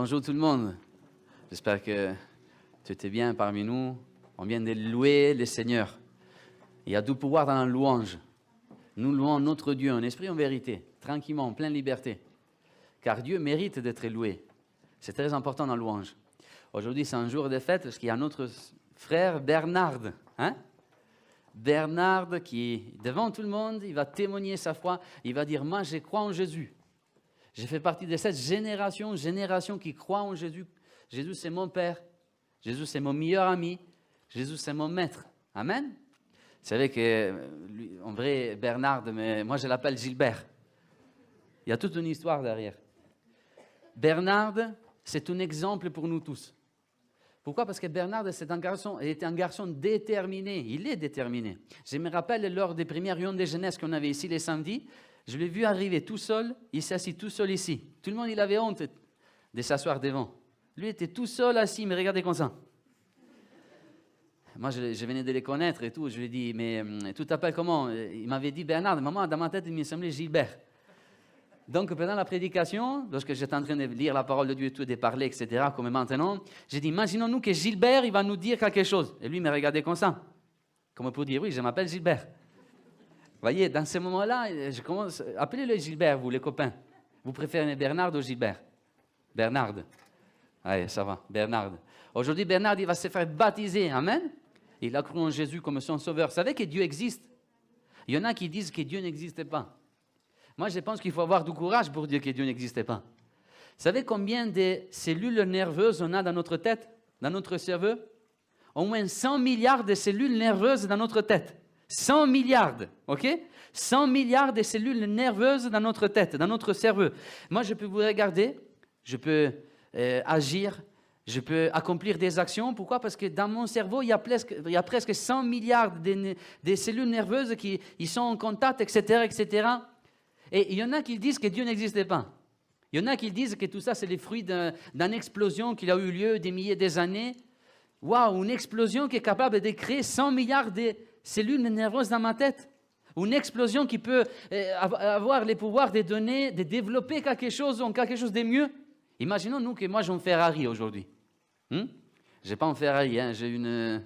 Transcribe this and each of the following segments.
Bonjour tout le monde. J'espère que tu étais bien parmi nous. On vient de louer le Seigneur. Il y a du pouvoir dans la louange. Nous louons notre Dieu en esprit, en vérité, tranquillement, en pleine liberté. Car Dieu mérite d'être loué. C'est très important dans la louange. Aujourd'hui, c'est un jour de fête parce qu'il y a notre frère Bernard. Hein? Bernard qui, devant tout le monde, il va témoigner sa foi. Il va dire, moi, je crois en Jésus. J'ai fait partie de cette génération, génération qui croit en Jésus. Jésus, c'est mon Père. Jésus, c'est mon meilleur ami. Jésus, c'est mon maître. Amen. Vous savez que, en vrai, Bernard, mais moi je l'appelle Gilbert. Il y a toute une histoire derrière. Bernard, c'est un exemple pour nous tous. Pourquoi? Parce que Bernard c'est un garçon, est un garçon déterminé. Il est déterminé. Je me rappelle lors des premières réunions de jeunesse qu'on avait ici les samedis, je l'ai vu arriver tout seul, il s'est assis tout seul ici. Tout le monde, il avait honte de s'asseoir devant. Lui était tout seul assis, mais regardez comme ça. Moi, je, venais de les connaître et tout. Je lui ai dit, mais hum, tout t'appelles comment? Il m'avait dit Bernard. Maman, dans ma tête, il me semblait Gilbert. Donc, pendant la prédication, lorsque j'étais en train de lire la parole de Dieu et tout, de parler, etc., comme maintenant, j'ai dit, imaginons-nous que Gilbert, il va nous dire quelque chose. Et lui, il me regardait comme ça. Comme pour dire, oui, je m'appelle Gilbert voyez, dans ce moment-là, je commence. Appelez-le Gilbert, vous, les copains. Vous préférez Bernard ou Gilbert? Bernard. Allez, ça va, Bernard. Aujourd'hui, Bernard, il va se faire baptiser. Amen. Il a cru en Jésus comme son sauveur. Vous savez que Dieu existe? Il y en a qui disent que Dieu n'existe pas. Moi, je pense qu'il faut avoir du courage pour dire que Dieu n'existe pas. Vous savez combien de cellules nerveuses on a dans notre tête, dans notre cerveau? Au moins 100 milliards de cellules nerveuses dans notre tête. 100 milliards, ok? 100 milliards de cellules nerveuses dans notre tête, dans notre cerveau. Moi, je peux vous regarder, je peux euh, agir, je peux accomplir des actions. Pourquoi? Parce que dans mon cerveau, il y a presque, il y a presque 100 milliards de, cellules nerveuses qui ils sont en contact, etc., etc. Et il y en a qui disent que Dieu n'existait pas. Il y en a qui disent que tout ça, c'est le fruit d'une explosion qui a eu lieu des milliers d'années. Waouh, une explosion qui est capable de créer 100 milliards de cellules nerveuses dans ma tête. Une explosion qui peut euh, avoir les pouvoirs de donner, de développer quelque chose en quelque chose de mieux. Imaginons nous que moi j'ai un Ferrari aujourd'hui. Hmm? Je n'ai pas un Ferrari, hein, j'ai une.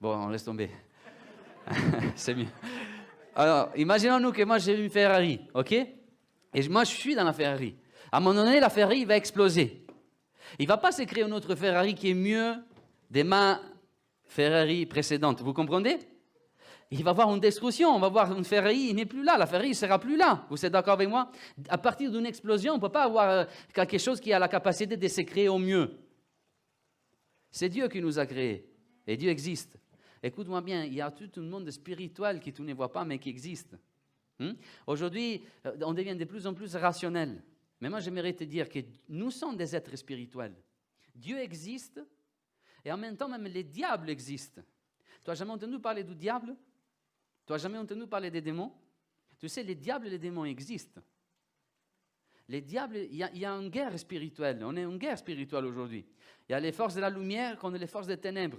Bon, on laisse tomber. C'est mieux. Alors, imaginons-nous que moi j'ai une Ferrari, ok? Et moi je suis dans la Ferrari. À un moment donné, la Ferrari va exploser. Il va pas se créer une autre Ferrari qui est mieux des ma Ferrari précédente. Vous comprenez? Il va y avoir une destruction, on va voir une Ferrari, il n'est plus là, la Ferrari ne sera plus là. Vous êtes d'accord avec moi? À partir d'une explosion, on ne peut pas avoir euh, quelque chose qui a la capacité de se créer au mieux. C'est Dieu qui nous a créés, et Dieu existe. Écoute-moi bien, il y a tout un monde spirituel qui tu ne vois pas, mais qui existe. Hmm? Aujourd'hui, euh, on devient de plus en plus rationnel. Mais moi, j'aimerais te dire que nous sommes des êtres spirituels. Dieu existe, et en même temps, même les diables existent. Tu as jamais entendu parler du diable? Tu n'as jamais entendu parler des démons? Tu sais, les diables et les démons existent. Les diables, il y, a, une guerre spirituelle. On est en guerre spirituelle aujourd'hui. Il y a les forces de la lumière contre les forces des ténèbres.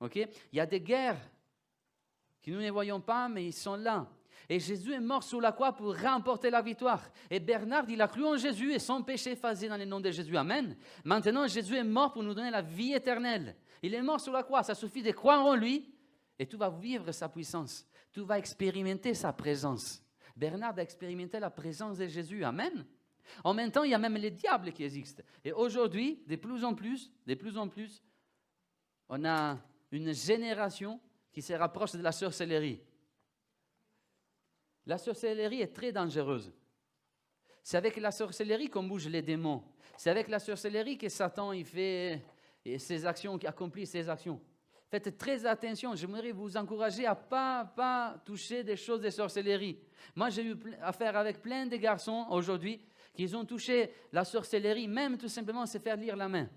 Ok? Il y a des guerres que nous ne voyons pas, mais ils sont là. Et Jésus est mort sur la croix pour remporter la victoire. Et Bernard, il a cru en Jésus et son péché effacé dans le nom de Jésus. Amen. Maintenant, Jésus est mort pour nous donner la vie éternelle. Il est mort sur la croix. Ça suffit de croire en lui et tu vas vivre sa puissance tu vas expérimenter sa présence. Bernard a expérimenté la présence de Jésus. Amen. En même temps, il y a même les diables qui existent. Et aujourd'hui, de plus en plus, de plus en plus, on a une génération qui se rapproche de la sorcellerie. La sorcellerie est très dangereuse. C'est avec la sorcellerie qu'on bouge les démons. C'est avec la sorcellerie que Satan il fait ses actions, qui accomplit ses actions. Faites très attention. J'aimerais vous encourager à ne pas, pas toucher des choses de sorcellerie. Moi, j'ai eu affaire avec plein de garçons aujourd'hui qui ont touché la sorcellerie, même tout simplement se faire lire la main.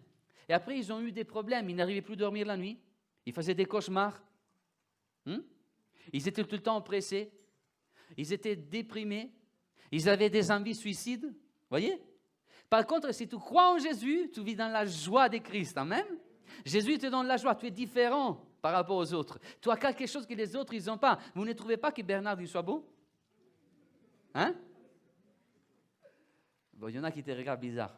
Et après, ils ont eu des problèmes. Ils n'arrivaient plus à dormir la nuit. Ils faisaient des cauchemars. Hmm? Ils étaient tout le temps oppressés. Ils étaient déprimés. Ils avaient des envies suicides. Voyez? Par contre, si tu crois en Jésus, tu vis dans la joie de Christ. Amen? Jésus te donne la joie. Tu es différent par rapport aux autres. Tu as quelque chose que les autres, ils n'ont pas. Vous ne trouvez pas que Bernard, il soit beau Hein? Bon, il y en a qui te regardent bizarre.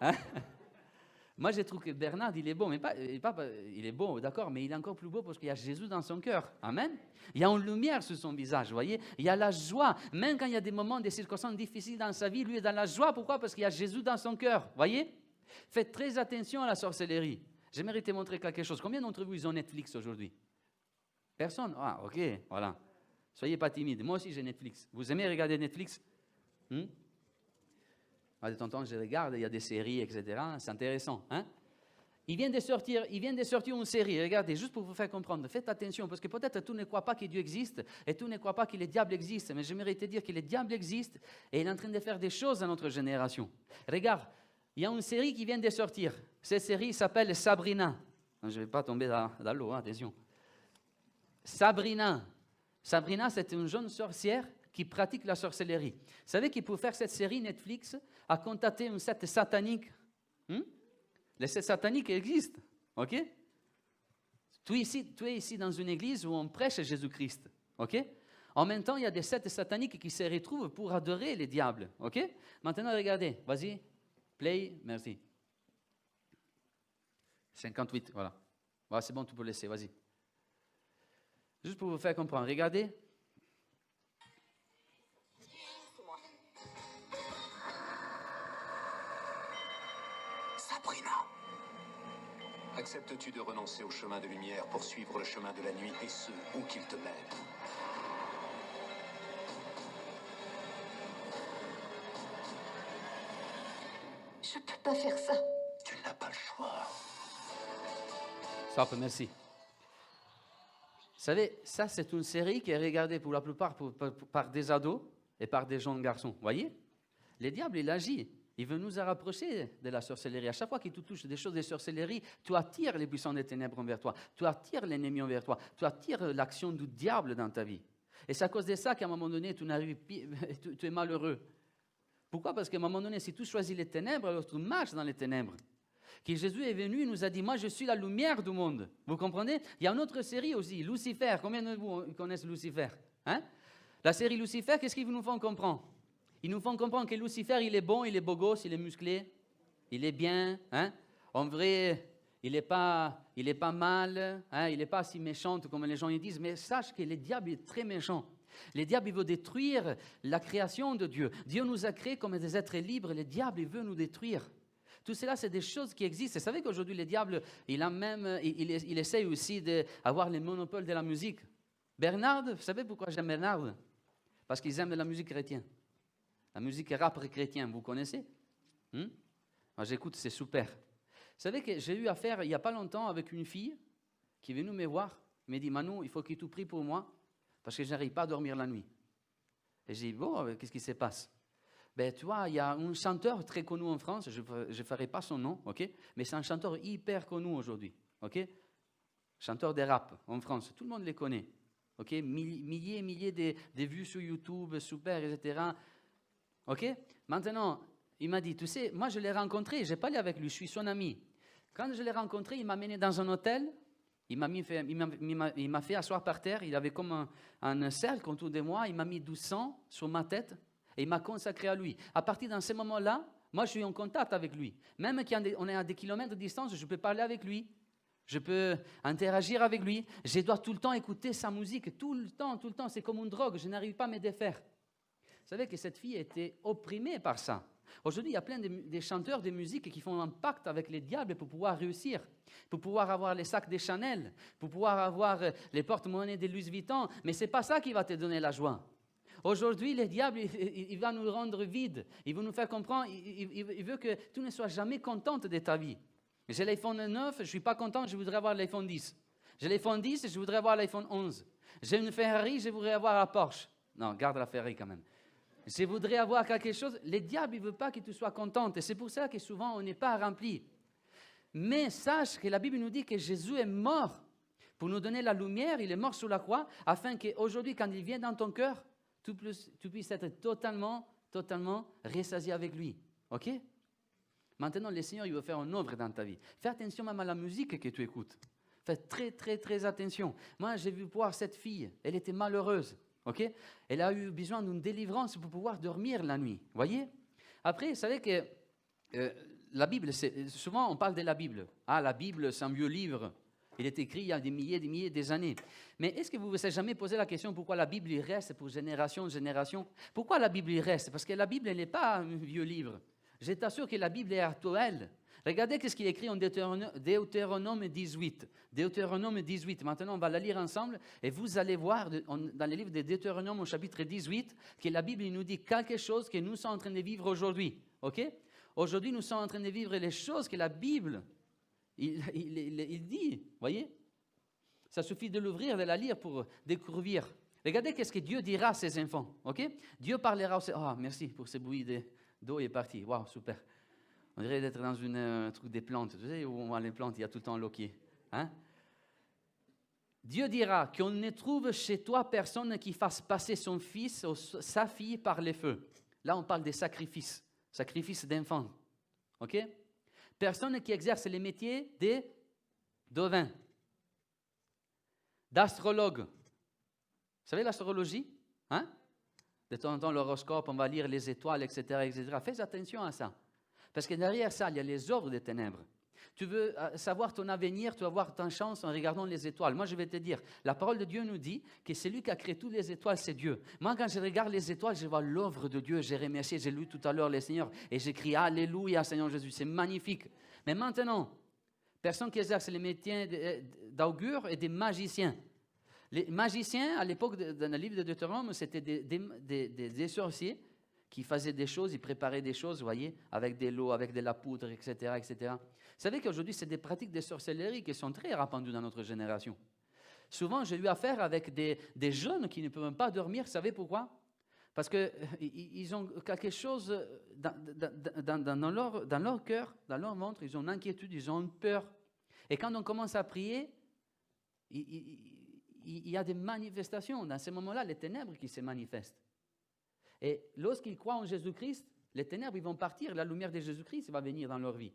Hein? Moi, je trouve que Bernard, il est beau, mais pas, il est beau, d'accord, mais il est encore plus beau parce qu'il y a Jésus dans son cœur. Amen. Il y a une lumière sur son visage, vous voyez? Il y a la joie. Même quand il y a des moments, des circonstances difficiles dans sa vie, lui est dans la joie. Pourquoi? Parce qu'il y a Jésus dans son cœur, voyez? Faites très attention à la sorcellerie. J'aimerais te montrer quelque chose. Combien d'entre vous, ont Netflix aujourd'hui? Personne? Ah, ok, voilà. Soyez pas timide. Moi aussi, j'ai Netflix. Vous aimez regarder Netflix? Hmm? De temps en temps, je regarde, il y a des séries, etc. C'est intéressant. Hein? Il vient, de sortir, il vient de sortir une série, regardez, juste pour vous faire comprendre. Faites attention, parce que peut-être tu ne crois pas que Dieu existe, et tu ne crois pas que le diable existe, mais j'aimerais te dire que le diable existe, et il est en train de faire des choses dans notre génération. Regarde, il y a une série qui vient de sortir. Cette série s'appelle Sabrina. Je ne vais pas tomber dans, l'eau, hein, attention. Sabrina. Sabrina, c'est une jeune sorcière qui pratique la sorcellerie. Vous savez qu'il pour faire cette série Netflix a contacté une secte satanique. Hmm? Les sectes sataniques existent, ok? Tu es, ici, tu es ici dans une église où on prêche Jésus-Christ, ok? En même temps, il y a des sectes sataniques qui se retrouvent pour adorer les diables, ok? Maintenant, regardez, vas-y, play, merci. 58, voilà. voilà c'est bon, tu peux laisser, vas-y. Juste pour vous faire comprendre, regardez. Sabrina. Acceptes-tu de renoncer au chemin de lumière pour suivre le chemin de la nuit et ce, où qu'il te mène? Je peux pas faire ça. Tu n'as pas le choix. Ça, merci. Vous savez, ça, c'est une série qui est regardée pour la plupart par des ados et par des jeunes garçons. Voyez? Le diable, il agit. Il veut nous rapprocher de la sorcellerie. À chaque fois qu'il te touche des choses de sorcellerie, tu attires les puissants des ténèbres envers toi. Tu attires l'ennemi envers toi. Tu attires l'action du diable dans ta vie. Et c'est à cause de ça qu'à un moment donné, tu, tu, tu es malheureux. Pourquoi? Parce qu'à un moment donné, si tu choisis les ténèbres, alors tu marches dans les ténèbres que Jésus est venu, il nous a dit, moi je suis la lumière du monde. Vous comprenez? Il y a une autre série aussi, Lucifer. Combien de vous connaissent Lucifer? Hein? La série Lucifer, qu'est-ce qu'ils nous font comprendre? Ils nous font comprendre que Lucifer, il est bon, il est beau gosse, il est musclé, il est bien. Hein? En vrai, il n'est pas, il est pas mal, hein? Il n'est pas si méchant comme les gens disent, mais sache que le diable est très méchant. Le diable, il veut détruire la création de Dieu. Dieu nous a créés comme des êtres libres, le diable, il veut nous détruire. Tout cela, c'est des choses qui existent. Vous savez qu'aujourd'hui, le diable, il, a même, il, il, essaye aussi d'avoir le monopole de la musique. Bernard, vous savez pourquoi j'aime Bernard? Parce qu'ils aiment la musique chrétienne. La musique rap chrétienne, vous connaissez? Hmm? Moi, j'écoute, c'est super. Vous savez que j'ai eu affaire il n'y a pas longtemps avec une fille qui est venue me voir. M'a dit Manu, il faut que tu pries pour moi parce que je n'arrive pas à dormir la nuit. Et j'ai dit Bon, qu'est-ce qui se passe? Ben, tu vois, il y a un chanteur très connu en France, je ne ferai pas son nom, ok? Mais c'est un chanteur hyper connu aujourd'hui. ok? Chanteur de rap en France, tout le monde les connaît. ok? Milliers et milliers de, de, vues sur YouTube, super, etc. ok? Maintenant, il m'a dit, tu sais, moi je l'ai rencontré, je n'ai pas allé avec lui, je suis son ami. Quand je l'ai rencontré, il m'a mené dans un hôtel, il m'a fait, fait asseoir par terre, il avait comme un, un cercle autour de moi, il m'a mis du sang sur ma tête, et il m'a consacré à lui. À partir de ce moment-là, moi, je suis en contact avec lui. Même qu'on est à des kilomètres de distance, je peux parler avec lui. Je peux interagir avec lui. Je dois tout le temps écouter sa musique. Tout le temps, tout le temps. C'est comme une drogue. Je n'arrive pas à me défaire. Vous savez que cette fille était opprimée par ça. Aujourd'hui, il y a plein de, chanteurs de musique qui font un pacte avec les diables pour pouvoir réussir, pour pouvoir avoir les sacs des Chanel, pour pouvoir avoir les porte-monnaies de Louis Vuitton. Mais ce n'est pas ça qui va te donner la joie. Aujourd'hui, le diable, il, va nous rendre vides. Il veut nous faire comprendre, il, veut que tu ne sois jamais contente de ta vie. J'ai l'iPhone 9, je ne suis pas content, je voudrais avoir l'iPhone 10. J'ai l'iPhone 10, je voudrais avoir l'iPhone 11. J'ai une Ferrari, je voudrais avoir la Porsche. Non, garde la Ferrari quand même. Je voudrais avoir quelque chose. Le diable, il ne veut pas que tu sois contente. Et c'est pour ça que souvent, on n'est pas rempli. Mais sache que la Bible nous dit que Jésus est mort pour nous donner la lumière, il est mort sur la croix, afin qu'aujourd'hui, quand il vient dans ton cœur, tu puisses, être totalement, totalement rassasié avec lui. OK? Maintenant, le Seigneur, il veut faire une œuvre dans ta vie. Fais attention même à la musique que tu écoutes. Fais très, très, très attention. Moi, j'ai vu voir cette fille. Elle était malheureuse. OK? Elle a eu besoin d'une délivrance pour pouvoir dormir la nuit. Voyez? Après, vous savez que euh, la Bible, souvent on parle de la Bible. Ah, la Bible, c'est un vieux livre. Il est écrit il y a des milliers, des milliers, des années. Mais est-ce que vous vous êtes jamais posé la question pourquoi la Bible reste pour génération génération? Pourquoi la Bible reste? Parce que la Bible n'est pas un vieux livre. Je t'assure que la Bible est actuelle. Regardez ce qu'il écrit en Deutéronome 18. Deutéronome 18. Maintenant, on va la lire ensemble et vous allez voir dans le livre de Deutéronome au chapitre 18 que la Bible nous dit quelque chose que nous sommes en train de vivre aujourd'hui. Aujourd'hui, nous sommes en train de vivre les choses que la Bible il, il, dit. Voyez Ça suffit de l'ouvrir, de la lire pour découvrir. Regardez qu'est-ce que Dieu dira à ses enfants. OK? Dieu parlera aussi. Ah, merci pour ce bruit d'eau, il est parti. Waouh, super. On dirait d'être dans une, un truc des plantes. Tu sais, où on voit les plantes, il y a tout le temps l'eau hein? Dieu dira qu'on ne trouve chez toi personne qui fasse passer son fils ou sa fille par les feux. Là, on parle des sacrifices sacrifice d'enfants. OK? Personne qui exerce les métiers des devins, d'astrologue. Vous savez l'astrologie hein? De temps en temps, l'horoscope, on va lire les étoiles, etc., etc. Fais attention à ça. Parce que derrière ça, il y a les œuvres des ténèbres. Tu veux euh, savoir ton avenir, tu vas voir ta chance en regardant les étoiles. Moi, je vais te dire, la parole de Dieu nous dit que celui qui a créé toutes les étoiles, c'est Dieu. Moi, quand je regarde les étoiles, je vois l'œuvre de Dieu. J'ai remercié, j'ai lu tout à l'heure les Seigneurs et j'écris Alléluia, Seigneur Jésus. C'est magnifique. Mais maintenant, personne qui exerce les métiers euh, d'augure et des magiciens. Les magiciens, à l'époque, dans le livre de Deutéronome, c'était des sorciers qui faisaient des choses, ils préparaient des choses, vous voyez, avec de l'eau, avec de la poudre, etc. etc. Vous savez qu'aujourd'hui, c'est des pratiques de sorcellerie qui sont très répandues dans notre génération. Souvent, j'ai eu affaire avec des, des, jeunes qui ne peuvent pas dormir. Vous savez pourquoi? Parce qu'ils ont quelque chose dans, leur, cœur, dans leur ventre, ils ont une inquiétude, ils ont une peur. Et quand on commence à prier, il y a des manifestations. Dans ces moments-là, les ténèbres qui se manifestent. Et lorsqu'ils croient en Jésus-Christ, les ténèbres, ils vont partir, la lumière de Jésus-Christ va venir dans leur vie.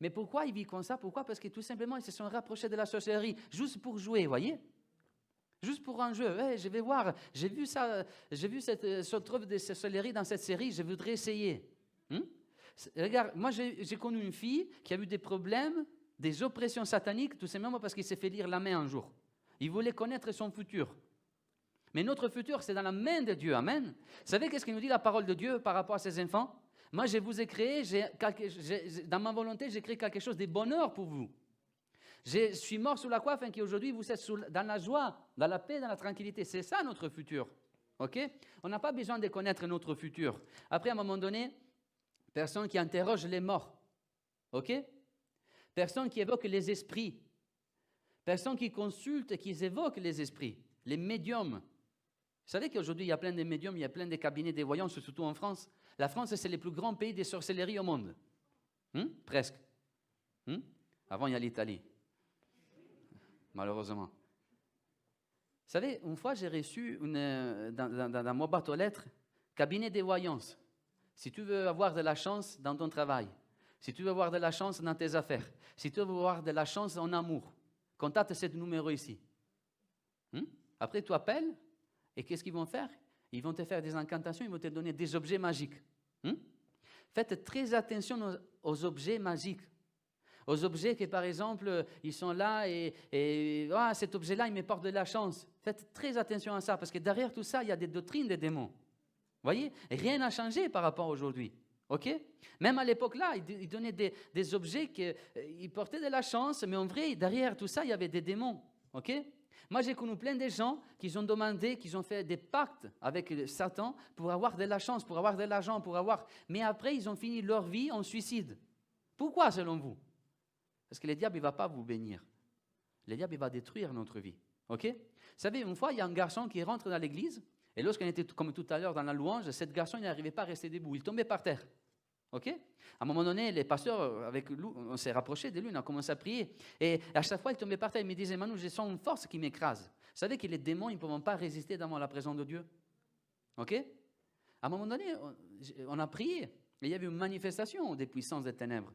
Mais pourquoi ils vivent comme ça? Pourquoi? Parce que tout simplement, ils se sont rapprochés de la sorcellerie, juste pour jouer, voyez? Juste pour un jeu. je vais voir, j'ai vu ça, j'ai vu cette, cette œuvre de sorcellerie dans cette série, je voudrais essayer. Hmm? Regarde, moi j'ai connu une fille qui a eu des problèmes, des oppressions sataniques, tout simplement parce qu'il s'est fait lire la main un jour. Il voulait connaître son futur. Mais notre futur, c'est dans la main de Dieu. Amen. Vous savez qu'est-ce que nous dit la parole de Dieu par rapport à ses enfants? Moi, je vous ai créé, dans ma volonté, j'ai créé quelque chose de bonheur pour vous. Je suis mort sous la croix afin qu'aujourd'hui vous êtes dans la joie, dans la paix, dans la tranquillité. C'est ça notre futur. OK? On n'a pas besoin de connaître notre futur. Après, à un moment donné, personne qui interroge les morts. OK? Personne qui évoque les esprits. Personne qui consulte, qui évoque les esprits. Les médiums. Vous savez qu'aujourd'hui, il y a plein de médiums, il y a plein de cabinets de voyance, surtout en France. La France, c'est le plus grand pays des sorcelleries au monde. Hmm? Presque. Hmm? Avant, il y a l'Italie. Malheureusement. Vous savez, une fois, j'ai reçu dans, dans, mon bateau lettres, cabinet de voyance. Si tu veux avoir de la chance dans ton travail, si tu veux avoir de la chance dans tes affaires, si tu veux avoir de la chance en amour, contacte ce numéro ici. Hmm? Après, tu appelles, et qu'est-ce qu'ils vont faire? Ils vont te faire des incantations, ils vont te donner des objets magiques. Hmm? Faites très attention aux, objets magiques. Aux objets qui, par exemple, ils sont là et, ah, cet objet-là, il me porte de la chance. Faites très attention à ça, parce que derrière tout ça, il y a des doctrines des démons. voyez? Rien n'a changé par rapport à aujourd'hui. OK? Même à l'époque-là, ils donnaient des, des objets qui euh, portaient de la chance, mais en vrai, derrière tout ça, il y avait des démons. OK? Moi, j'ai connu plein de gens qui ont demandé, qui ont fait des pactes avec Satan pour avoir de la chance, pour avoir de l'argent, pour avoir. Mais après, ils ont fini leur vie en suicide. Pourquoi, selon vous? Parce que le diable, il ne va pas vous bénir. Le diable, il va détruire notre vie. OK? Vous savez, une fois, il y a un garçon qui rentre dans l'église, et lorsqu'on était, comme tout à l'heure, dans la louange, cet garçon, il n'arrivait pas à rester debout. Il tombait par terre. OK? À un moment donné, les pasteurs, avec lui, on s'est rapprochés de lui, on a commencé à prier. Et à chaque fois, il tombait par terre, il me disait, Manu, je sens une force qui m'écrase. Vous savez que les démons, ils ne peuvent pas résister devant la présence de Dieu. OK? À un moment donné, on- a prié. Et il y avait une manifestation des puissances des ténèbres.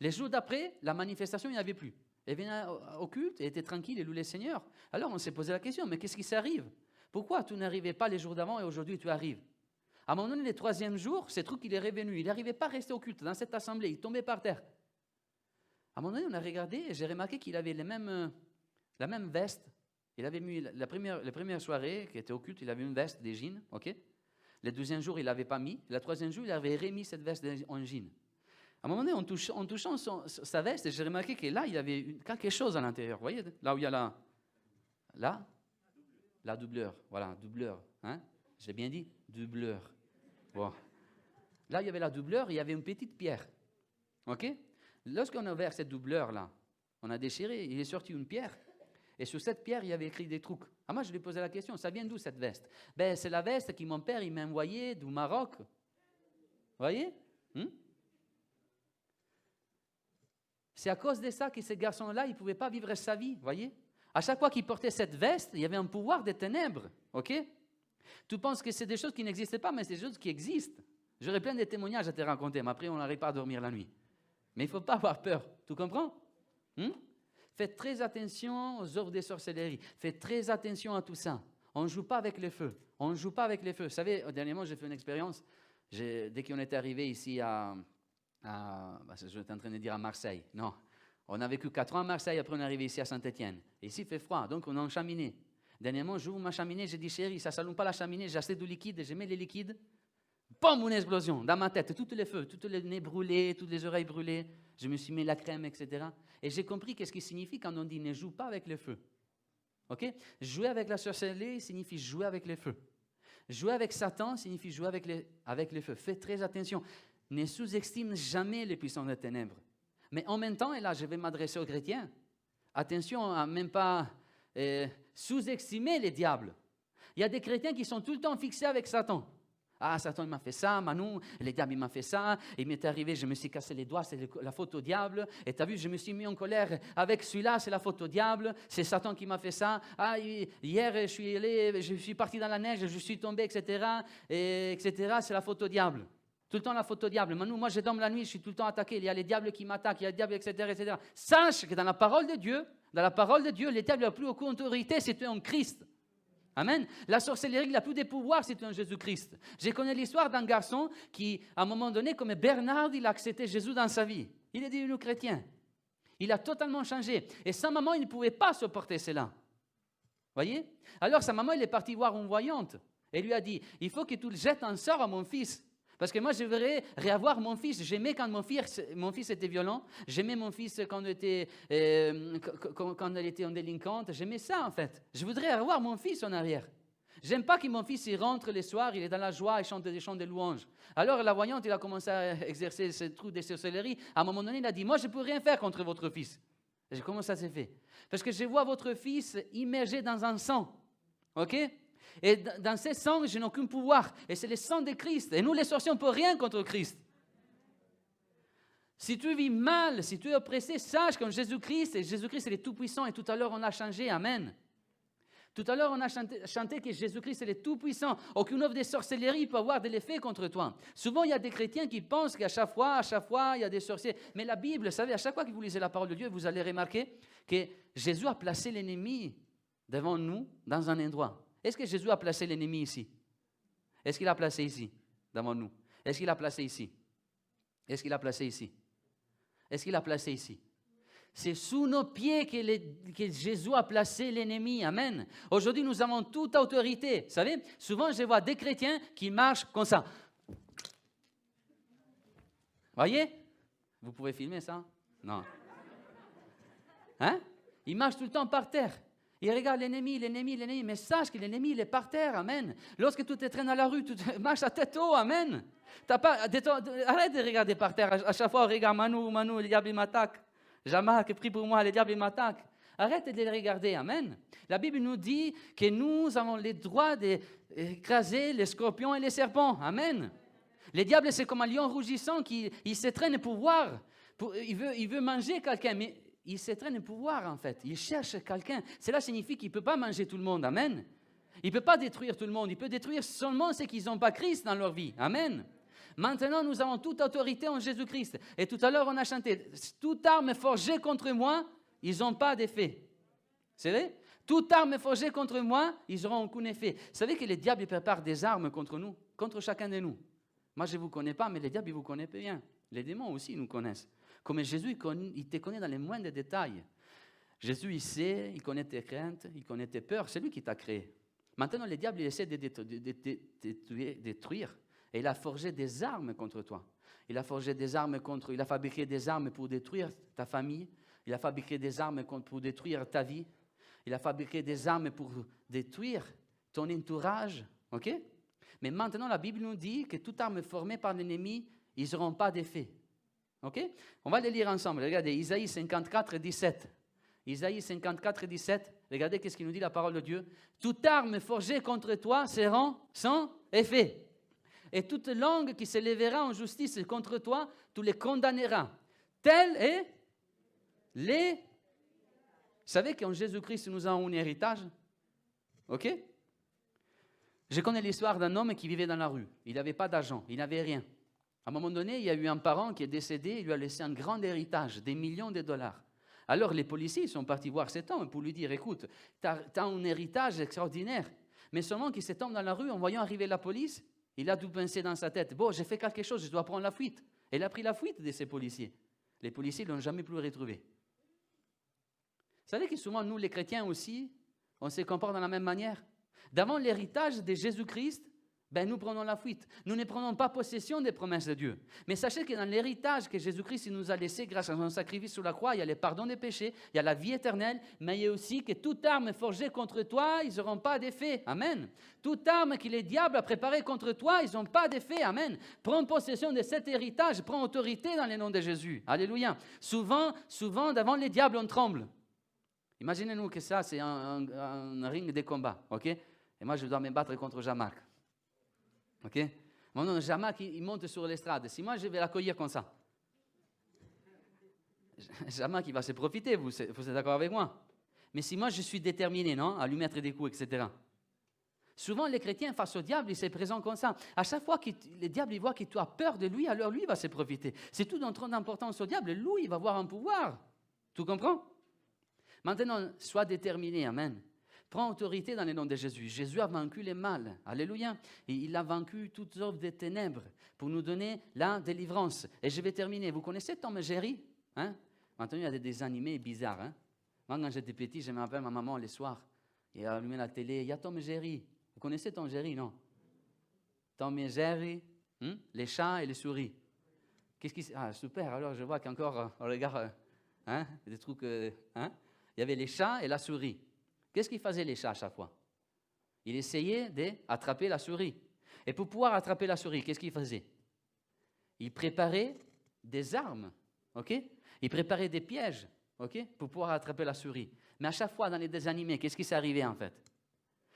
Les jours d'après, la manifestation, il n'y avait plus. Elle venait au culte, elle était tranquille, elle louait le Seigneur. Alors on s'est posé la question, mais qu'est-ce qui s'arrive? Pourquoi tu n'arrivais pas les jours d'avant et aujourd'hui tu arrives? À un moment donné, le troisième jour, c'est truc, il est revenu. Il n'arrivait pas à rester au culte dans cette assemblée, il tombait par terre. À un moment donné, on a regardé et j'ai remarqué qu'il avait les mêmes, euh, la même veste. Il avait mis la- première, la première soirée qui était au culte, il avait une veste, des jeans, ok? Le deuxième jour, il ne l'avait pas mis. Le troisième jour, il avait remis cette veste en jean. À un moment donné, en touchant, son- sa veste, j'ai remarqué que là, il y avait quelque chose à l'intérieur. Vous voyez? Là où il y a la. Là? La doubleur. Voilà, doubleur. Hein? J'ai bien dit Doubleur. Bon. Là, il y avait la doubleur, il y avait une petite pierre. OK? Lorsqu'on a ouvert cette doubleur-là, on a déchiré, il est sorti une pierre. Et sur cette pierre, il y avait écrit des trucs. Ah, moi, je lui ai posé la question, ça vient d'où cette veste? Ben, c'est la veste que mon père, il m'a envoyée du Maroc. Vous voyez? Hmm? C'est à cause de ça que ce garçon-là, il ne pouvait pas vivre sa vie, voyez? À chaque fois qu'il portait cette veste, il y avait un pouvoir des ténèbres, ok? Tu penses que c'est des choses qui n'existaient pas, mais c'est des choses qui existent. J'aurais plein de témoignages à te raconter, mais après, on n'arrive pas à dormir la nuit. Mais il ne faut pas avoir peur, tu comprends? Hmm Faites très attention aux œuvres de sorcellerie. Faites très attention à tout ça. On ne joue pas avec le feu. On ne joue pas avec les feux. Vous savez, dernièrement, j'ai fait une expérience. Dès qu'on était arrivé ici à, à bah, je suis en train de dire à Marseille. Non. On a vécu quatre ans à Marseille, après on est arrivé ici à Saint-Étienne. Ici, il fait froid, donc on une cheminée. Dernièrement, j'ouvre ma cheminée, j'ai dit, chérie, ça ne s'allume pas la cheminée, j'ai assez de liquide, je mets les liquides. Pomme, une explosion dans ma tête, tous les feux, tous les nez brûlés, toutes les oreilles brûlées. Je me suis mis la crème, etc. Et j'ai compris qu'est-ce qui signifie quand on dit ne joue pas avec le feu. OK? Jouer avec la sorcellerie signifie jouer avec le feu. Jouer avec Satan signifie jouer avec le, avec le feu. Faites très attention. Ne sous-estime jamais les puissants des ténèbres. Mais en même temps, et là je vais m'adresser aux chrétiens, attention à même pas euh, sous-estimer les diables. Il y a des chrétiens qui sont tout le temps fixés avec Satan. Ah, Satan, il m'a fait ça, Manou, le diable, il m'a fait ça, il m'est arrivé, je me suis cassé les doigts, c'est la faute au diable, et tu as vu, je me suis mis en colère avec celui-là, c'est la faute au diable, c'est Satan qui m'a fait ça, ah, hi- hier, je suis allé, je suis parti dans la neige, je suis tombé, etc., et, etc., c'est la faute au diable. Tout le temps la faute au diable. Manou, moi, je dorme la nuit, je suis tout le temps attaqué, il y a les diables qui m'attaquent, il y a les diables, etc., etc. Sache que dans la parole de Dieu, dans la parole de Dieu, les diables n'ont plus aucune autorité si tu es en Christ. Amen. La sorcellerie n'a plus de pouvoir si tu es en Jésus-Christ. Je connais l'histoire d'un garçon qui, à un moment donné, comme Bernard, il a accepté Jésus dans sa vie. Il est devenu chrétien. Il a totalement changé. Et sa maman, il ne pouvait pas supporter cela. Voyez? Alors sa maman, elle est partie voir une voyante. Et lui a dit, il faut que tu le jettes en sort à mon fils. Parce que moi, je voudrais réavoir mon fils. J'aimais quand mon fils, mon fils était violent. J'aimais mon fils quand il était, euh, en délinquante. J'aimais ça, en fait. Je voudrais avoir mon fils en arrière. J'aime pas que mon fils il rentre le soir, il est dans la joie, il chante des chants de louanges. Alors la voyante, il a commencé à exercer ce trou de sorcellerie. À un moment donné, il a dit, moi, je ne peux rien faire contre votre fils. Comment ça s'est fait? Parce que je vois votre fils immergé dans un sang. OK? Et dans ce sang, je n'ai aucun pouvoir. Et c'est le sang de Christ. Et nous, les sorciers, on ne peut rien contre Christ. Si tu vis mal, si tu es oppressé, sache qu'en Jésus-Christ, et Jésus-Christ, il est tout-puissant. Et tout à l'heure, on a changé. Amen. Tout à l'heure, on a chanté, que Jésus-Christ est le Tout-Puissant. Aucune œuvre de sorcellerie peut avoir de l'effet contre toi. Souvent, il y a des chrétiens qui pensent qu'à chaque fois, à chaque fois, il y a des sorciers. Mais la Bible, vous savez, à chaque fois que vous lisez la parole de Dieu, vous allez remarquer que Jésus a placé l'ennemi devant nous dans un endroit. Est-ce que Jésus a placé l'ennemi ici? Est-ce qu'il a placé ici, devant nous? Est-ce qu'il a placé ici? Est-ce qu'il a placé ici? Est-ce qu'il a placé ici? C'est sous nos pieds que, Jésus a placé l'ennemi. Amen. Aujourd'hui, nous avons toute autorité. Vous savez, souvent, je vois des chrétiens qui marchent comme ça. Voyez? Vous pouvez filmer ça? Non. Hein? Ils marchent tout le temps par terre. Ils regardent l'ennemi, l'ennemi, l'ennemi. Mais sache que l'ennemi, il est par terre. Amen. Lorsque tu te traînes à la rue, tu marches à tête haute. Amen. T'as pas, arrête de regarder par terre. À chaque fois, regarde Manu, Manu, le diable il m'attaque. Jean-Marc, prie pour moi, le diable il m'attaque. Arrête de les regarder. Amen. La Bible nous dit que nous avons le droit d'écraser les scorpions et les serpents. Amen. Le diable, c'est comme un lion rougissant qui il s'étraîne pouvoir. Pour, il, veut, il veut manger quelqu'un, mais il s'étraîne pouvoir en fait. Il cherche quelqu'un. Cela signifie qu'il ne peut pas manger tout le monde. Amen. Il ne peut pas détruire tout le monde. Il peut détruire seulement ceux qui n'ont pas Christ dans leur vie. Amen. Maintenant, nous avons toute autorité en Jésus-Christ. Et tout à l'heure, on a chanté, toute arme forgée contre moi, ils n'ont pas d'effet. C'est vrai? Toute arme forgée contre moi, ils n'auront aucun effet. Vous savez que le diable prépare des armes contre nous, contre chacun de nous. Moi, je ne vous connais pas, mais le diable, il vous connaît bien. Les démons aussi nous connaissent. Comme Jésus, il te connaît dans les moindres détails. Jésus, il sait, il connaît tes craintes, il connaît tes peurs, c'est lui qui t'a créé. Maintenant, le diable, il essaie de détruire. Et il a forgé des armes contre toi. Il a forgé des armes contre, il a fabriqué des armes pour détruire ta famille. Il a fabriqué des armes pour détruire ta vie. Il a fabriqué des armes pour détruire ton entourage. OK? Mais maintenant, la Bible nous dit que toute arme formée par l'ennemi, ils n'auront pas d'effet. On va les lire ensemble. Regardez, Isaïe 54, 17. Isaïe 54, 17. Regardez qu'est-ce qu'il nous dit la parole de Dieu. Toute arme forgée contre toi sera sans effet. Et toute langue qui se lèvera en justice contre toi, tu les condamneras. Tel est les... Vous savez qu'en Jésus-Christ, nous avons un héritage? OK? Je connais l'histoire d'un homme qui vivait dans la rue. Il n'avait pas d'argent, il n'avait rien. À un moment donné, il y a eu un parent qui est décédé, il lui a laissé un grand héritage, des millions de dollars. Alors les policiers sont partis voir cet homme pour lui dire, écoute, tu as, un héritage extraordinaire. Mais seulement qu'il s'est tombé dans la rue en voyant arriver la police, il a tout pensé dans sa tête. Bon, j'ai fait quelque chose, je dois prendre la fuite. Et il a pris la fuite de ces policiers. Les policiers ne l'ont jamais plus retrouvé. Vous savez que souvent, nous, les chrétiens aussi, on se comporte de la même manière. D'avant l'héritage de Jésus-Christ, ben, nous prenons la fuite. Nous ne prenons pas possession des promesses de Dieu. Mais sachez que dans l'héritage que Jésus-Christ nous a laissé grâce à son sacrifice sur la croix, il y a le pardon des péchés, il y a la vie éternelle, mais il y a aussi que toute arme forgée contre toi, ils n'auront pas d'effet. Amen. Toute arme que les diables a préparée contre toi, ils n'ont pas d'effet. Amen. Prends possession de cet héritage, prends autorité dans le nom de Jésus. Alléluia. Souvent, souvent, devant les diables, on tremble. Imaginez-nous que ça, c'est un, ring de combat, ok? Et moi, je dois me battre contre Jamac. OK? Mon jamais il monte sur l'estrade. Si moi, je vais l'accueillir comme ça, jamais qui va se profiter, vous, vous êtes d'accord avec moi? Mais si moi, je suis déterminé, non, à lui mettre des coups, etc. Souvent, les chrétiens, face au diable, ils se présentent comme ça. À chaque fois que le diable il voit que tu as peur de lui, alors lui va se profiter. C'est tout d'un trop d'importance au diable. Lui, il va avoir un pouvoir. Tu comprends? Maintenant, sois déterminé. Amen. Autorité dans le nom de Jésus. Jésus a vaincu les mal. Alléluia. Et il a vaincu toutes sortes de ténèbres pour nous donner la délivrance. Et je vais terminer. Vous connaissez Tom et Jerry hein? Maintenant, il y a des, animés bizarres. Hein? Moi, quand j'étais petit, je m'appelle ma maman les soirs. Et a allumé la télé. Il y a Tom et Jerry. Vous connaissez Tom et Jerry, non? Tom et Jerry, hein? les chats et les souris. Qu'est-ce qui Ah, super. Alors, je vois qu'encore, euh, regarde, euh, hein, des trucs. Euh, hein? Il y avait les chats et la souris. Qu'est-ce qu'il faisait les chats à chaque fois? Il essayait d'attraper la souris. Et pour pouvoir attraper la souris, qu'est-ce qu'il faisait? Il préparait des armes, ok? Il préparait des pièges, ok Pour pouvoir attraper la souris. Mais à chaque fois dans les désanimés, qu'est-ce qui s'est arrivé en fait?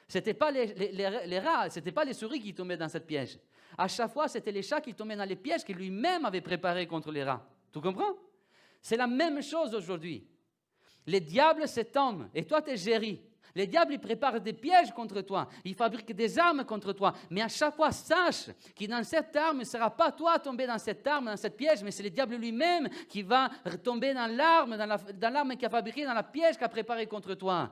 Ce n'était pas les, les rats, ce n'était pas les souris qui tombaient dans cette piège. À chaque fois, c'était les chats qui tombaient dans les pièges qu'il lui-même avait préparés contre les rats. Tu comprends? C'est la même chose aujourd'hui. Les diables, c'est homme, et toi, tu es. Les diables, ils préparent des pièges contre toi. Ils fabriquent des armes contre toi. Mais à chaque fois, sache que dans cette arme, ne sera pas toi tomber dans cette arme, dans cette piège, mais c'est le diable lui-même qui va tomber dans l'arme, dans l'arme qu'il a fabriquée, dans la piège qu'il a préparée contre toi.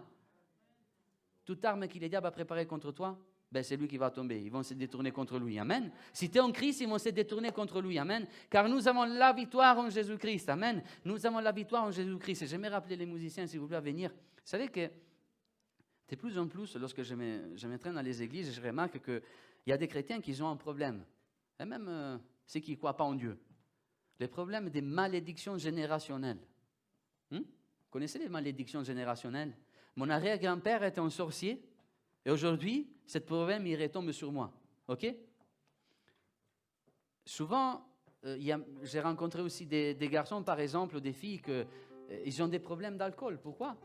Toute arme que les diables a préparée contre toi, ben c'est lui qui va tomber. Ils vont se détourner contre lui. Amen. Si tu es en Christ, ils vont se détourner contre lui. Amen. Car nous avons la victoire en Jésus-Christ. Amen. Nous avons la victoire en Jésus-Christ. J'aimerais rappeler les musiciens, s'il vous plaît, à venir. Vous savez que de plus en plus, lorsque je m'entraîne dans les églises, je remarque qu'il y a des chrétiens qui ont un problème, et même euh, ceux qui ne croient pas en Dieu. Le problème des malédictions générationnelles. Hmm? Vous connaissez les malédictions générationnelles? Mon arrière-grand-père était un sorcier, et aujourd'hui, ce problème, il retombe sur moi. OK? Souvent, euh, j'ai rencontré aussi des, garçons, par exemple, des filles, qui euh, ont des problèmes d'alcool. Pourquoi?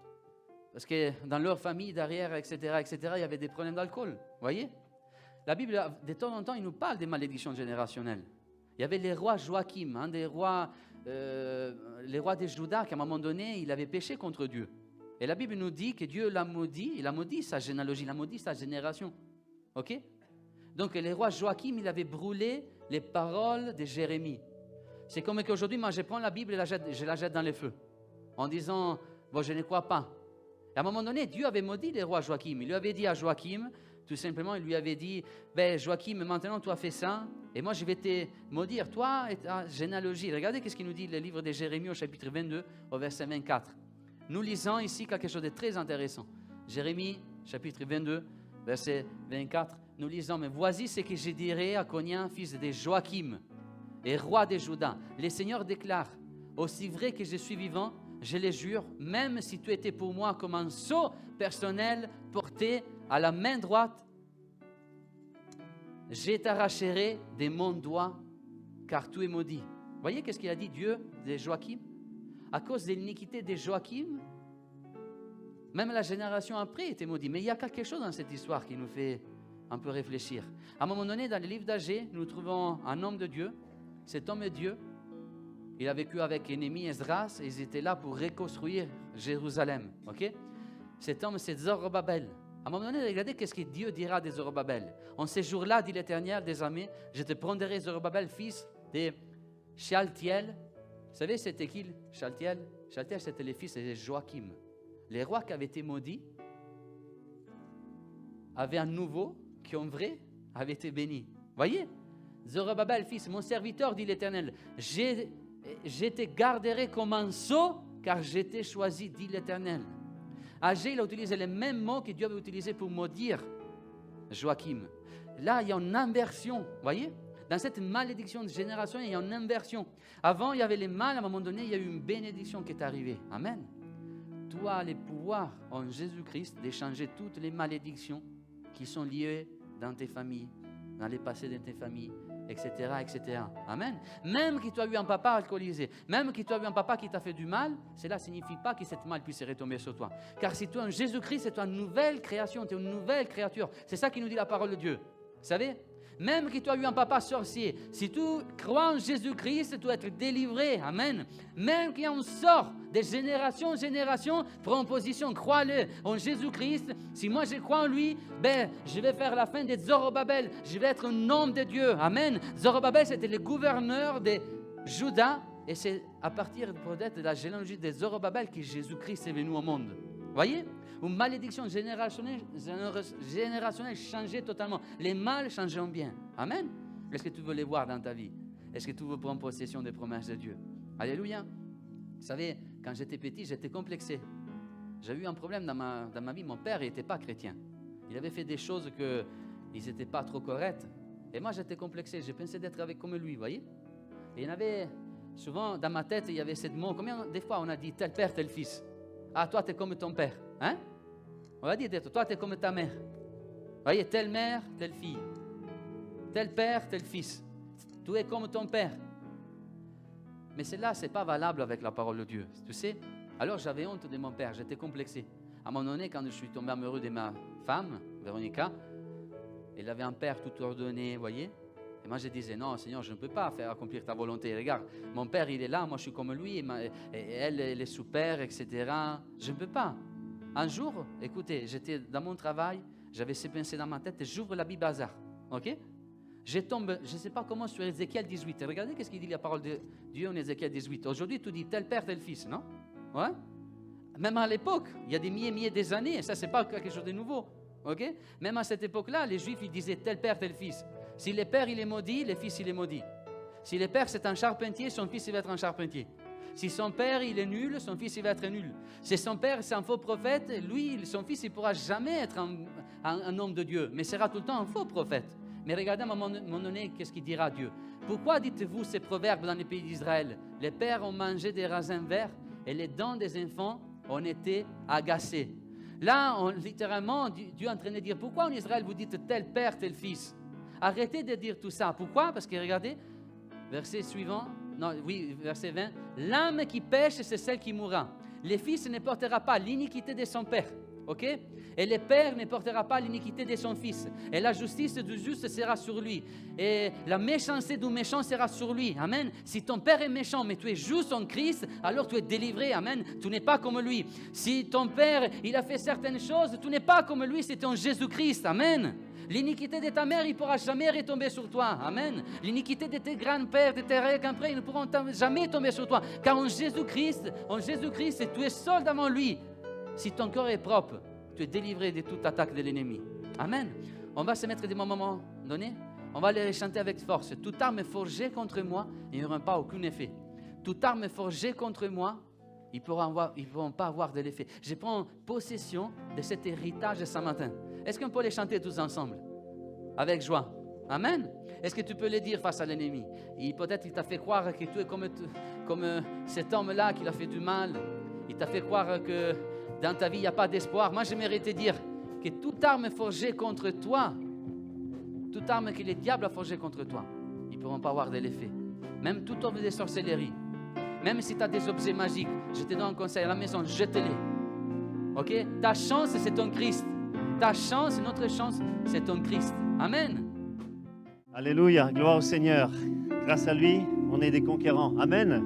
Parce que dans leur famille derrière, etc., etc., il y avait des problèmes d'alcool. Voyez? La Bible, de temps en temps, il nous parle des malédictions générationnelles. Il y avait les rois Joachim, un des rois, euh, les rois des Judas, qui à un moment donné, il avait péché contre Dieu. Et la Bible nous dit que Dieu l'a maudit, il a maudit sa généalogie, il a maudit sa génération. OK? Donc, les rois Joachim, il avait brûlé les paroles de Jérémie. C'est comme qu'aujourd'hui, moi, je prends la Bible et je la jette dans les feux, en disant, bon, je ne crois pas. À un moment donné, Dieu avait maudit les rois Joachim. Il lui avait dit à Joachim, tout simplement, il lui avait dit, ben Joachim, maintenant tu as fait ça, et moi je vais te maudire, toi et ta généalogie. Regardez ce qu'il nous dit le livre de Jérémie au chapitre 22, au verset 24. Nous lisons ici quelque chose de très intéressant. Jérémie, chapitre 22, verset 24, nous lisons, mais voici ce que je dirai à Conian, fils de Joachim, et roi de Juda. Le Seigneur déclare, aussi vrai que je suis vivant, je le jure, même si tu étais pour moi comme un sceau personnel porté à la main droite, je t'arracherai de mon doigt, car tu es maudit. Voyez qu'est-ce qu'il a dit Dieu de Joachim À cause de l'iniquité de Joachim, même la génération après était maudite. Mais il y a quelque chose dans cette histoire qui nous fait un peu réfléchir. À un moment donné, dans le livre d'Agé, nous trouvons un homme de Dieu. Cet homme est Dieu. Il a vécu avec Ennemi Esdras et ils étaient là pour reconstruire Jérusalem. Ok? Cet homme, c'est Zorobabel. À un moment donné, regardez qu'est-ce que Dieu dira des Zorobabel. En ces jours-là, dit l'Éternel des armées, je te prendrai Zorobabel, fils de Shaltiel. Vous savez, c'était qui Shaltiel? Shaltiel, c'était le fils de Joachim. Les rois qui avaient été maudits avaient un nouveau qui, en vrai, avait été béni. Voyez? Zorobabel, fils, mon serviteur, dit l'Éternel, je te garderai comme un sceau, car j'étais choisi, dit l'Éternel. Agé, il a utilisé les mêmes mots que Dieu avait utilisés pour maudire Joachim. Là, il y a une inversion, voyez? Dans cette malédiction de génération, il y a une inversion. Avant, il y avait les mal, à un moment donné, il y a eu une bénédiction qui est arrivée. Amen. As le pouvoir en Jésus-Christ d'échanger toutes les malédictions qui sont liées dans tes familles, dans les passés de tes familles, etc., etc. Amen. Même que tu as eu un papa alcoolisé, même que tu as eu un papa qui t'a fait du mal, cela ne signifie pas que cette mal puisse retomber sur toi. Car si tu en Jésus-Christ, c'est une nouvelle création, tu es une nouvelle créature. C'est ça qui nous dit la parole de Dieu. Vous savez même que tu as eu un papa sorcier, si tu crois en Jésus-Christ, tu vas être délivré. Amen. Même qu'on sort de génération en génération, prends position, crois-le en Jésus-Christ. Si moi je crois en lui, ben, je vais faire la fin de Zorobabel. Je vais être un homme de Dieu. Amen. Zorobabel, c'était le gouverneur de Juda. Et c'est à partir de la généalogie de Zorobabel que Jésus-Christ est venu au monde. Voyez? Une malédiction générationnelle, générationnelle changeait totalement. Les mal changeaient en bien. Amen. Est-ce que tu veux les voir dans ta vie? Est-ce que tu veux prendre possession des promesses de Dieu? Alléluia. Vous savez, quand j'étais petit, j'étais complexé. J'ai eu un problème dans ma, dans ma vie. Mon père n'était pas chrétien. Il avait fait des choses que ils n'étaient pas trop correctes. Et moi, j'étais complexé. Je pensais d'être avec comme lui, voyez? Et il y en avait, souvent, dans ma tête, il y avait cette mot. Combien des fois on a dit tel père, tel fils? Ah, toi, tu es comme ton père. Hein? On va dire, toi, tu es comme ta mère. Voyez, telle mère, telle fille. Tel père, tel fils. Tu es comme ton père. Mais cela, ce n'est pas valable avec la parole de Dieu. Tu sais Alors j'avais honte de mon père, j'étais complexé. À un moment donné, quand je suis tombé amoureux de ma femme, Véronica, elle avait un père tout ordonné, vous voyez et moi, je disais, non, Seigneur, je ne peux pas faire accomplir ta volonté. Regarde, mon père, il est là, moi, je suis comme lui, elle, elle est super, etc. Je ne peux pas. Un jour, écoutez, j'étais dans mon travail, j'avais ces pensées dans ma tête, et j'ouvre la Bible hasard. OK? Je tombe, je ne sais pas comment, sur Ézéchiel 18. Regardez ce qu'il dit la parole de Dieu en Ézéchiel 18. Aujourd'hui, tu dis tel père, tel fils, non? Ouais? Même à l'époque, il y a des milliers, milliers des années, ça, c'est pas quelque chose de nouveau. OK? Même à cette époque-là, les Juifs, ils disaient tel père, tel fils. Si le père il est maudit, le fils il est maudit. Si le père c'est un charpentier, son fils il va être un charpentier. Si son père il est nul, son fils il va être nul. Si son père c'est un faux prophète, lui, son fils il pourra jamais être un, homme de Dieu, mais sera tout le temps un faux prophète. Mais regardez à un moment donné, qu'est-ce qu'il dira Dieu. Pourquoi dites-vous ces proverbes dans les pays d'Israël? Les pères ont mangé des raisins verts et les dents des enfants ont été agacées. Là, on, littéralement, Dieu est en train de dire, pourquoi en Israël vous dites tel père, tel fils? Arrêtez de dire tout ça. Pourquoi? Parce que regardez, verset suivant, non, oui, verset 20, l'âme qui pêche, c'est celle qui mourra. Le fils ne portera pas l'iniquité de son père, Ok? Et le père ne portera pas l'iniquité de son fils. Et la justice du juste sera sur lui. Et la méchanceté du méchant sera sur lui. Amen. Si ton père est méchant, mais tu es juste en Christ, alors tu es délivré. Amen. Tu n'es pas comme lui. Si ton père, il a fait certaines choses, tu n'es pas comme lui, c'est en Jésus-Christ. Amen. L'iniquité de ta mère, il ne pourra jamais retomber sur toi. Amen. L'iniquité de tes grands-pères, de tes ils ne pourront jamais tomber sur toi. Car en Jésus-Christ, en Jésus-Christ, tu es seul devant lui. Si ton cœur est propre, tu es délivré de toute attaque de l'ennemi. Amen. On va se mettre des moments donnés. On va les chanter avec force. Toute arme forgée contre moi, il n'y aura pas aucun effet. Toute arme forgée contre moi, ils ne pourront pas avoir de l'effet. Je prends possession de cet héritage ce matin. Est-ce qu'on peut les chanter tous ensemble? Avec joie. Amen. Est-ce que tu peux les dire face à l'ennemi? Peut-être qu'il t'a fait croire que tu es comme, comme euh, cet homme-là qui a fait du mal. Il t'a fait croire que dans ta vie, il n'y a pas d'espoir. Moi, j'aimerais te dire que toute arme forgée contre toi, toute arme que le diable a forgée contre toi, ils ne pourront pas avoir de l'effet. Même toute œuvre de sorcellerie, même si tu as des objets magiques, je te donne un conseil à la maison, jette-les. Ok? Ta chance, c'est ton Christ. Chance, notre chance, c'est ton Christ. Amen. Alléluia, gloire au Seigneur. Grâce à lui, on est des conquérants. Amen.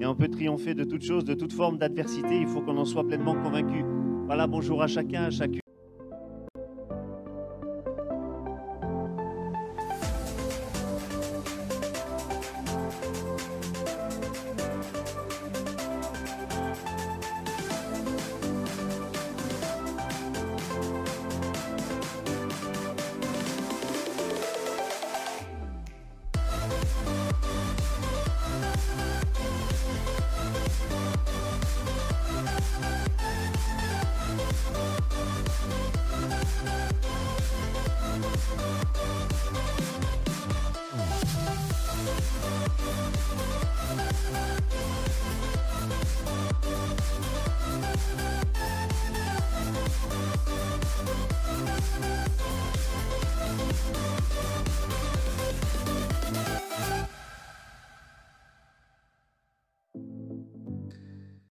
Et on peut triompher de toute chose, de toute forme d'adversité. Il faut qu'on en soit pleinement convaincu. Voilà, bonjour à chacun, à chacune.